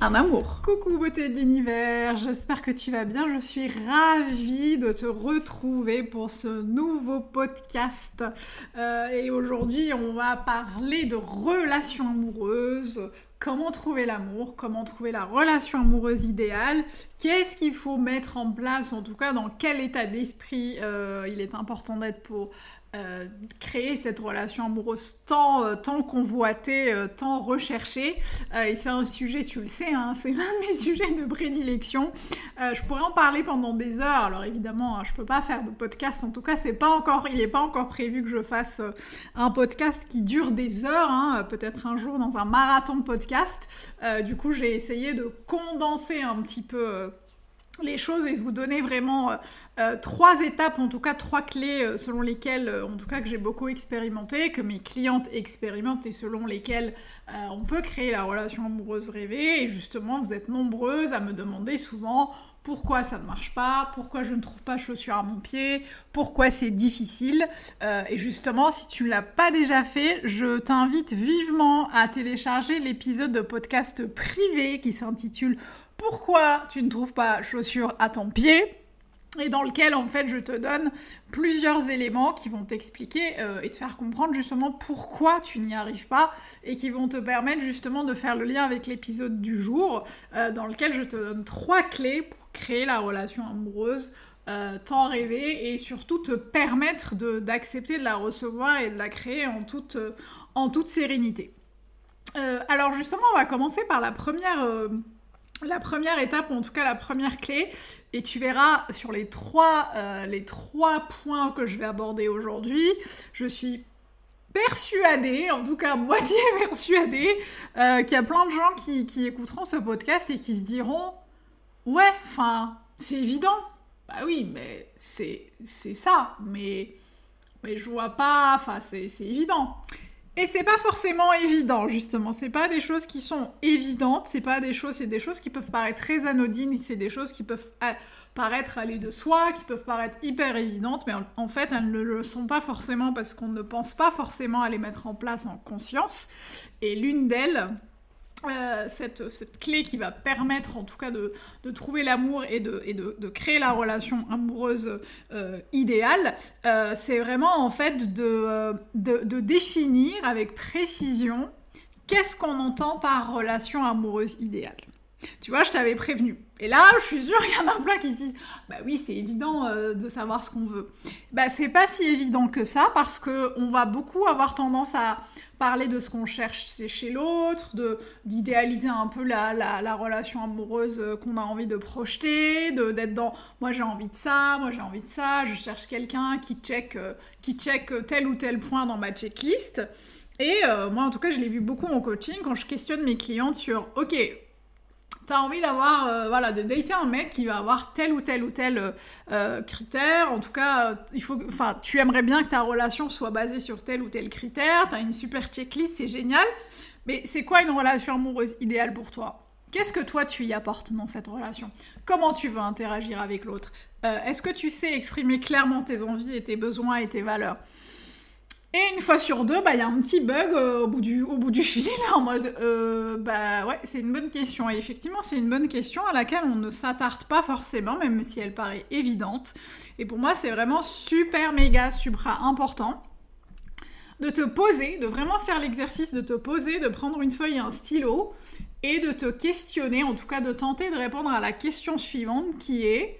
un amour. Coucou beauté de l'univers, j'espère que tu vas bien. Je suis ravie de te retrouver pour ce nouveau podcast. Euh, et aujourd'hui, on va parler de relations amoureuses. Comment trouver l'amour, comment trouver la relation amoureuse idéale, qu'est-ce qu'il faut mettre en place, en tout cas dans quel état d'esprit euh, il est important d'être pour euh, créer cette relation amoureuse tant, euh, tant convoitée, euh, tant recherchée. et c'est un sujet, tu le sais, hein, c'est l'un de mes sujets de prédilection. je pourrais en parler pendant des heures. Alors évidemment, hein, je peux pas faire de podcast. En tout cas, c'est pas encore, il n'est pas encore prévu que je fasse un podcast qui dure des heures. Hein, peut-être un jour dans un marathon de podcast. du coup, j'ai essayé de condenser un petit peu les choses et vous donner vraiment euh, trois étapes, en tout cas trois clés euh, selon lesquelles, euh, en tout cas que j'ai beaucoup expérimenté, que mes clientes expérimentent et selon lesquelles on peut créer la relation amoureuse rêvée. Et justement, vous êtes nombreuses à me demander souvent pourquoi ça ne marche pas, pourquoi je ne trouve pas chaussures à mon pied, pourquoi c'est difficile. et justement, si tu ne l'as pas déjà fait, je t'invite vivement à télécharger l'épisode de podcast privé qui s'intitule Pourquoi tu ne trouves pas chaussures à ton pied et dans lequel en fait je te donne plusieurs éléments qui vont t'expliquer euh, et te faire comprendre justement pourquoi tu n'y arrives pas et qui vont te permettre justement de faire le lien avec l'épisode du jour euh, dans lequel je te donne trois clés pour créer la relation amoureuse euh, tant rêvée et surtout te permettre d'accepter de, la recevoir et de la créer en toute, en toute sérénité. alors justement on va commencer par la première la première étape, ou en tout cas la première clé, et tu verras sur les trois, euh, les trois points que je vais aborder aujourd'hui, je suis persuadée, en tout cas moitié persuadée, euh, qu'il y a plein de gens qui, écouteront ce podcast et qui se diront Ouais, enfin, c'est évident. Bah oui, mais c'est ça, mais, mais je vois pas, enfin, c'est évident. Et c'est pas forcément évident, justement. C'est pas des choses qui sont évidentes, c'est pas des choses, des choses qui peuvent paraître très anodines, c'est des choses qui peuvent euh, paraître aller de soi, qui peuvent paraître hyper évidentes, mais en fait, elles ne le sont pas forcément parce qu'on ne pense pas forcément à les mettre en place en conscience. Et l'une d'elles, euh, cette, clé qui va permettre en tout cas de, trouver l'amour et, de, créer la relation amoureuse euh, idéale, euh, c'est vraiment en fait de, définir avec précision qu'est-ce qu'on entend par relation amoureuse idéale. Tu vois, je t'avais prévenu. Et là, je suis sûre qu'il y en a plein qui se disent Bah oui, c'est évident de savoir ce qu'on veut. Bah, c'est pas si évident que ça parce qu'on va beaucoup avoir tendance à parler de ce qu'on cherche chez l'autre, de d'idéaliser un peu la, la, relation amoureuse euh, qu'on a envie de projeter, de d'être dans moi j'ai envie de ça, moi j'ai envie de ça, je cherche quelqu'un qui check euh, qui check tel ou tel point dans ma checklist. Et euh, moi en tout cas je l'ai vu beaucoup en coaching quand je questionne mes clientes sur ok t'as envie d'avoir, euh, voilà, de dater un mec qui va avoir tel ou tel ou tel euh, euh, critère. En tout cas, il faut, enfin, tu aimerais bien que ta relation soit basée sur tel ou tel critère. T'as une super checklist, c'est génial. Mais c'est quoi une relation amoureuse idéale pour toi? Qu'est-ce que toi tu y apportes dans cette relation? Comment tu veux interagir avec l'autre? Est-ce que tu sais exprimer clairement tes envies et tes besoins et tes valeurs? Et une fois sur deux, bah, il y a un petit bug euh, au, bout du, fil, en mode, euh, bah ouais, c'est une bonne question. Et effectivement, c'est une bonne question à laquelle on ne s'attarde pas forcément, même si elle paraît évidente. Et pour moi, c'est vraiment super, méga, supra important de te poser, de vraiment faire l'exercice de te poser, de prendre une feuille et un stylo, et de te questionner, en tout cas de tenter de répondre à la question suivante qui est,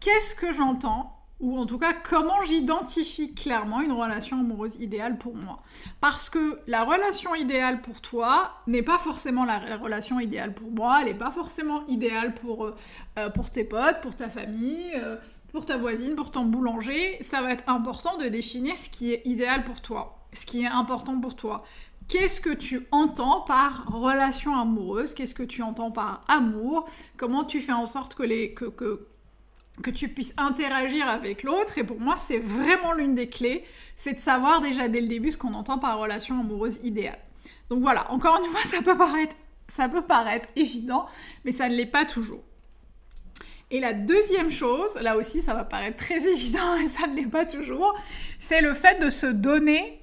qu'est-ce que j'entends ou en tout cas comment j'identifie clairement une relation amoureuse idéale pour moi. Parce que la relation idéale pour toi n'est pas forcément la, relation idéale pour moi, elle n'est pas forcément idéale pour, euh, euh, pour tes potes, pour ta famille. Euh, pour ta voisine, pour ton boulanger, ça va être important de définir ce qui est idéal pour toi, ce qui est important pour toi. Qu'est-ce que tu entends par relation amoureuse? Qu'est-ce que tu entends par amour? Comment tu fais en sorte que, les, que, que, que tu puisses interagir avec l'autre Et pour moi, c'est vraiment l'une des clés, c'est de savoir déjà dès le début ce qu'on entend par relation amoureuse idéale. Donc voilà, encore une fois, ça peut paraître, ça peut paraître évident, mais ça ne l'est pas toujours. Et la deuxième chose, là aussi ça va paraître très évident et ça ne l'est pas toujours, c'est le fait de se donner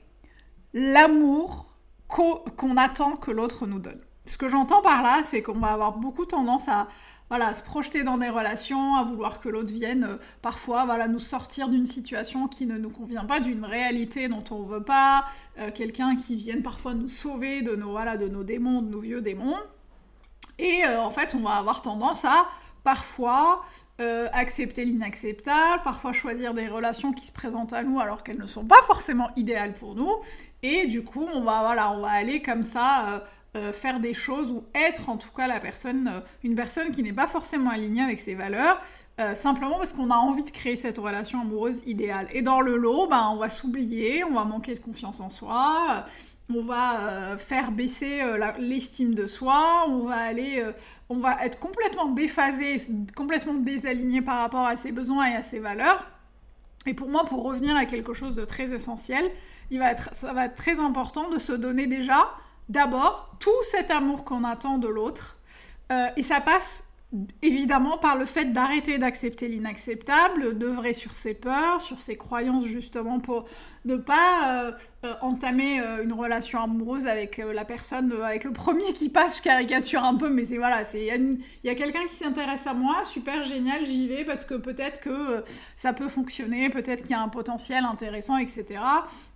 l'amour qu'on attend que l'autre nous donne. Ce que j'entends par là, c'est qu'on va avoir beaucoup tendance à voilà, se projeter dans des relations, à vouloir que l'autre vienne euh, parfois voilà, nous sortir d'une situation qui ne nous convient pas, d'une réalité dont on ne veut pas, euh, quelqu'un qui vienne parfois nous sauver de nos, voilà, de nos démons, de nos vieux démons. Et euh, en fait, on va avoir tendance à parfois accepter l'inacceptable, parfois choisir des relations qui se présentent à nous alors qu'elles ne sont pas forcément idéales pour nous. Et du coup, on va, voilà, on va aller comme ça euh, faire des choses ou être en tout cas la personne, euh, une personne qui n'est pas forcément alignée avec ses valeurs, euh, simplement parce qu'on a envie de créer cette relation amoureuse idéale. Et dans le lot, ben, on va s'oublier, on va manquer de confiance en soi, on va faire baisser l'estime de soi, on va aller, on va être complètement déphasé, complètement désaligné par rapport à ses besoins et à ses valeurs. Et pour moi, pour revenir à quelque chose de très essentiel, il va être, ça va être très important de se donner déjà d'abord tout cet amour qu'on attend de l'autre. Euh, et ça passe évidemment par le fait d'arrêter d'accepter l'inacceptable, d'œuvrer sur ses peurs, sur ses croyances justement pour ne pas euh, euh, entamer une relation amoureuse avec la personne, avec le premier qui passe, je caricature un peu, mais c'est voilà, c'est il y a, quelqu'un qui s'intéresse à moi, super génial, j'y vais parce que peut-être que ça peut fonctionner, peut-être qu'il y a un potentiel intéressant, etc.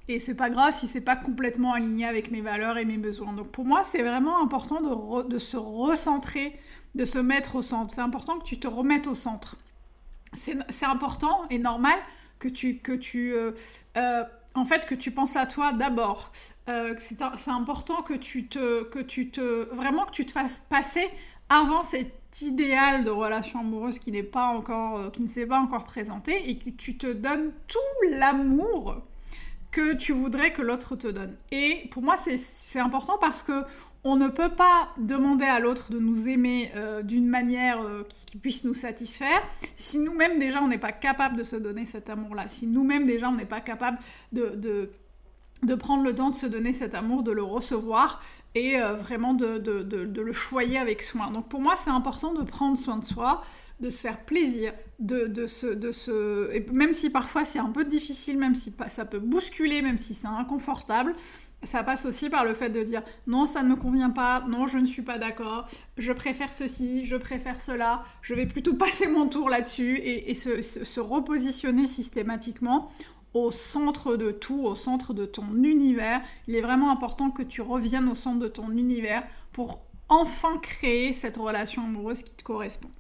Et c'est pas grave si c'est pas complètement aligné avec mes valeurs et mes besoins. Donc pour moi, c'est vraiment important de, se recentrer, de se mettre au centre. C'est important que tu te remettes au centre. C'est important et normal que tu, que tu euh, euh, en fait, que tu penses à toi d'abord. Euh, c'est important que tu te, que tu te, vraiment que tu te fasses passer avant cet idéal de relation amoureuse qui n'est pas encore, qui ne s'est pas encore présenté et que tu te donnes tout l'amour que tu voudrais que l'autre te donne. Et pour moi, c'est important parce que on ne peut pas demander à l'autre de nous aimer euh, d'une manière euh, qui, puisse nous satisfaire si nous-mêmes déjà on n'est pas capable de se donner cet amour-là, si nous-mêmes déjà on n'est pas capable de, prendre le temps de se donner cet amour, de le recevoir et euh, vraiment de, le choyer avec soin. Donc pour moi c'est important de prendre soin de soi, de se faire plaisir, de, de même si parfois c'est un peu difficile, même si ça peut bousculer, même si c'est inconfortable, ça passe aussi par le fait de dire non, ça ne me convient pas, non, je ne suis pas d'accord, je préfère ceci, je préfère cela, je vais plutôt passer mon tour là-dessus et, se, repositionner systématiquement au centre de tout, au centre de ton univers. Il est vraiment important que tu reviennes au centre de ton univers pour enfin créer cette relation amoureuse qui te correspond.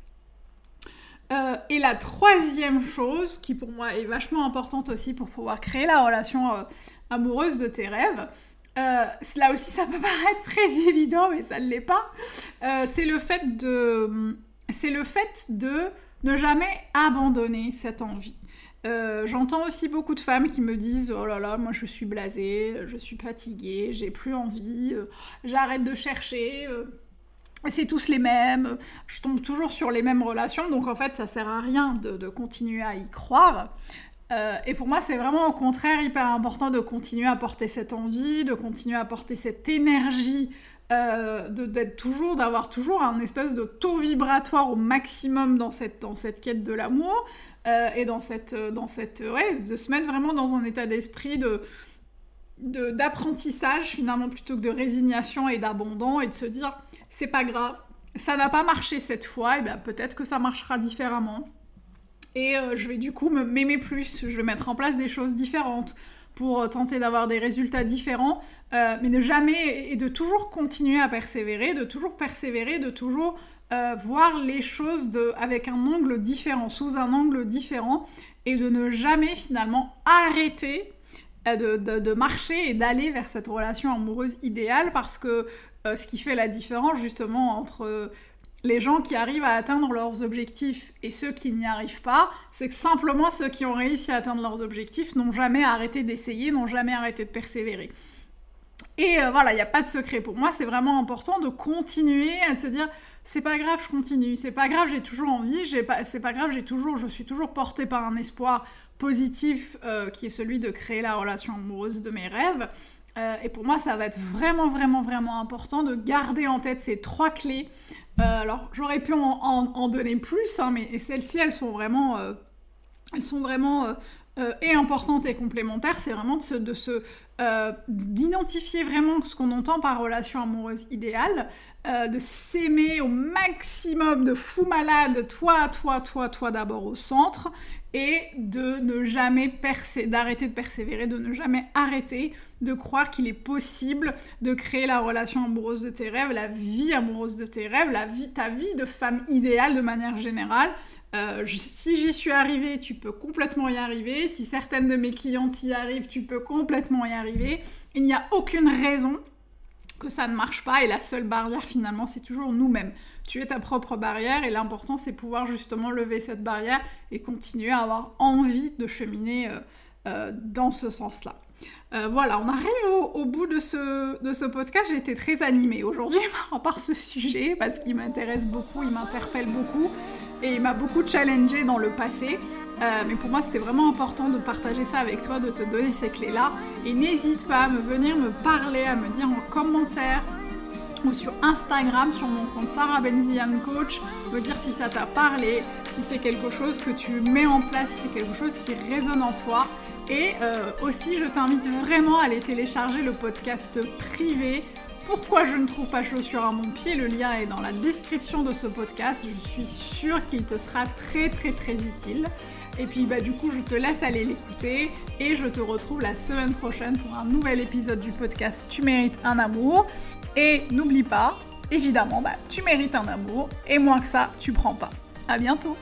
Euh, et la troisième chose, qui pour moi est vachement importante aussi pour pouvoir créer la relation euh, amoureuse de tes rêves, euh, là aussi ça peut paraître très évident, mais ça ne l'est pas, c'est le fait de... Le fait de ne jamais abandonner cette envie. J'entends aussi beaucoup de femmes qui me disent Oh là là, moi je suis blasée, je suis fatiguée, j'ai plus envie, j'arrête de chercher, c'est tous les mêmes, je tombe toujours sur les mêmes relations, donc en fait ça sert à rien de, continuer à y croire. Euh, et pour moi c'est vraiment au contraire hyper important de continuer à porter cette envie, de continuer à porter cette énergie, euh, d'être toujours, d'avoir toujours un espèce de taux vibratoire au maximum dans cette, dans cette quête de l'amour, euh, et dans cette, dans cette, ouais, de se mettre vraiment dans un état d'esprit de d'apprentissage finalement plutôt que de résignation et d'abandon et de se dire c'est pas grave, ça n'a pas marché cette fois, et bien peut-être que ça marchera différemment. Et euh, je vais du coup m'aimer plus, je vais mettre en place des choses différentes pour euh, tenter d'avoir des résultats différents, euh, mais de jamais et de toujours continuer à persévérer, de toujours persévérer, de toujours voir les choses avec un angle différent, sous un angle différent, et de ne jamais finalement arrêter de, marcher et d'aller vers cette relation amoureuse idéale. Parce que ce qui fait la différence justement entre les gens qui arrivent à atteindre leurs objectifs et ceux qui n'y arrivent pas, c'est que simplement ceux qui ont réussi à atteindre leurs objectifs n'ont jamais arrêté d'essayer, n'ont jamais arrêté de persévérer. Et euh, voilà, il n'y a pas de secret. Pour moi, c'est vraiment important de continuer à se dire c'est pas grave, je continue. C'est pas grave, j'ai toujours envie. c'est pas grave, j'ai toujours, je suis toujours portée par un espoir positif euh, qui est celui de créer la relation amoureuse de mes rêves. Euh, et pour moi, ça va être vraiment, vraiment, vraiment important de garder en tête ces trois clés. alors, j'aurais pu en, donner plus, hein, mais celles-ci, elles sont vraiment, elles sont vraiment et importantes et complémentaires. C'est vraiment de se, de se euh, d'identifier vraiment ce qu'on entend par relation amoureuse idéale, euh, de s'aimer au maximum, de fou malade, toi, toi, toi, toi d'abord au centre, et de ne jamais percer, d'arrêter de persévérer, de ne jamais arrêter de croire qu'il est possible de créer la relation amoureuse de tes rêves, la vie amoureuse de tes rêves, la vie, ta vie de femme idéale de manière générale. Euh, si j'y suis arrivée, tu peux complètement y arriver. Si certaines de mes clientes y arrivent, tu peux complètement y arriver il n'y a aucune raison que ça ne marche pas et la seule barrière finalement c'est toujours nous-mêmes. Tu es ta propre barrière et l'important c'est pouvoir justement lever cette barrière et continuer à avoir envie de cheminer euh, euh, dans ce sens-là. Euh, voilà, on arrive au, bout de ce, de ce podcast. J'ai été très animée aujourd'hui par ce sujet parce qu'il m'intéresse beaucoup, il m'interpelle beaucoup et il m'a beaucoup challengé dans le passé. Euh, mais pour moi, c'était vraiment important de partager ça avec toi, de te donner ces clés-là. Et n'hésite pas à me venir me parler, à me dire en commentaire ou sur Instagram, sur mon compte Sarah Benzian Coach, me dire si ça t'a parlé, si c'est quelque chose que tu mets en place, si c'est quelque chose qui résonne en toi. Et euh, aussi, je t'invite vraiment à aller télécharger le podcast privé pourquoi je ne trouve pas chaussures à mon pied, le lien est dans la description de ce podcast. Je suis sûre qu'il te sera très très très utile. Et puis bah du coup je te laisse aller l'écouter et je te retrouve la semaine prochaine pour un nouvel épisode du podcast Tu mérites un amour. Et n'oublie pas, évidemment, bah, tu mérites un amour et moins que ça, tu prends pas. À bientôt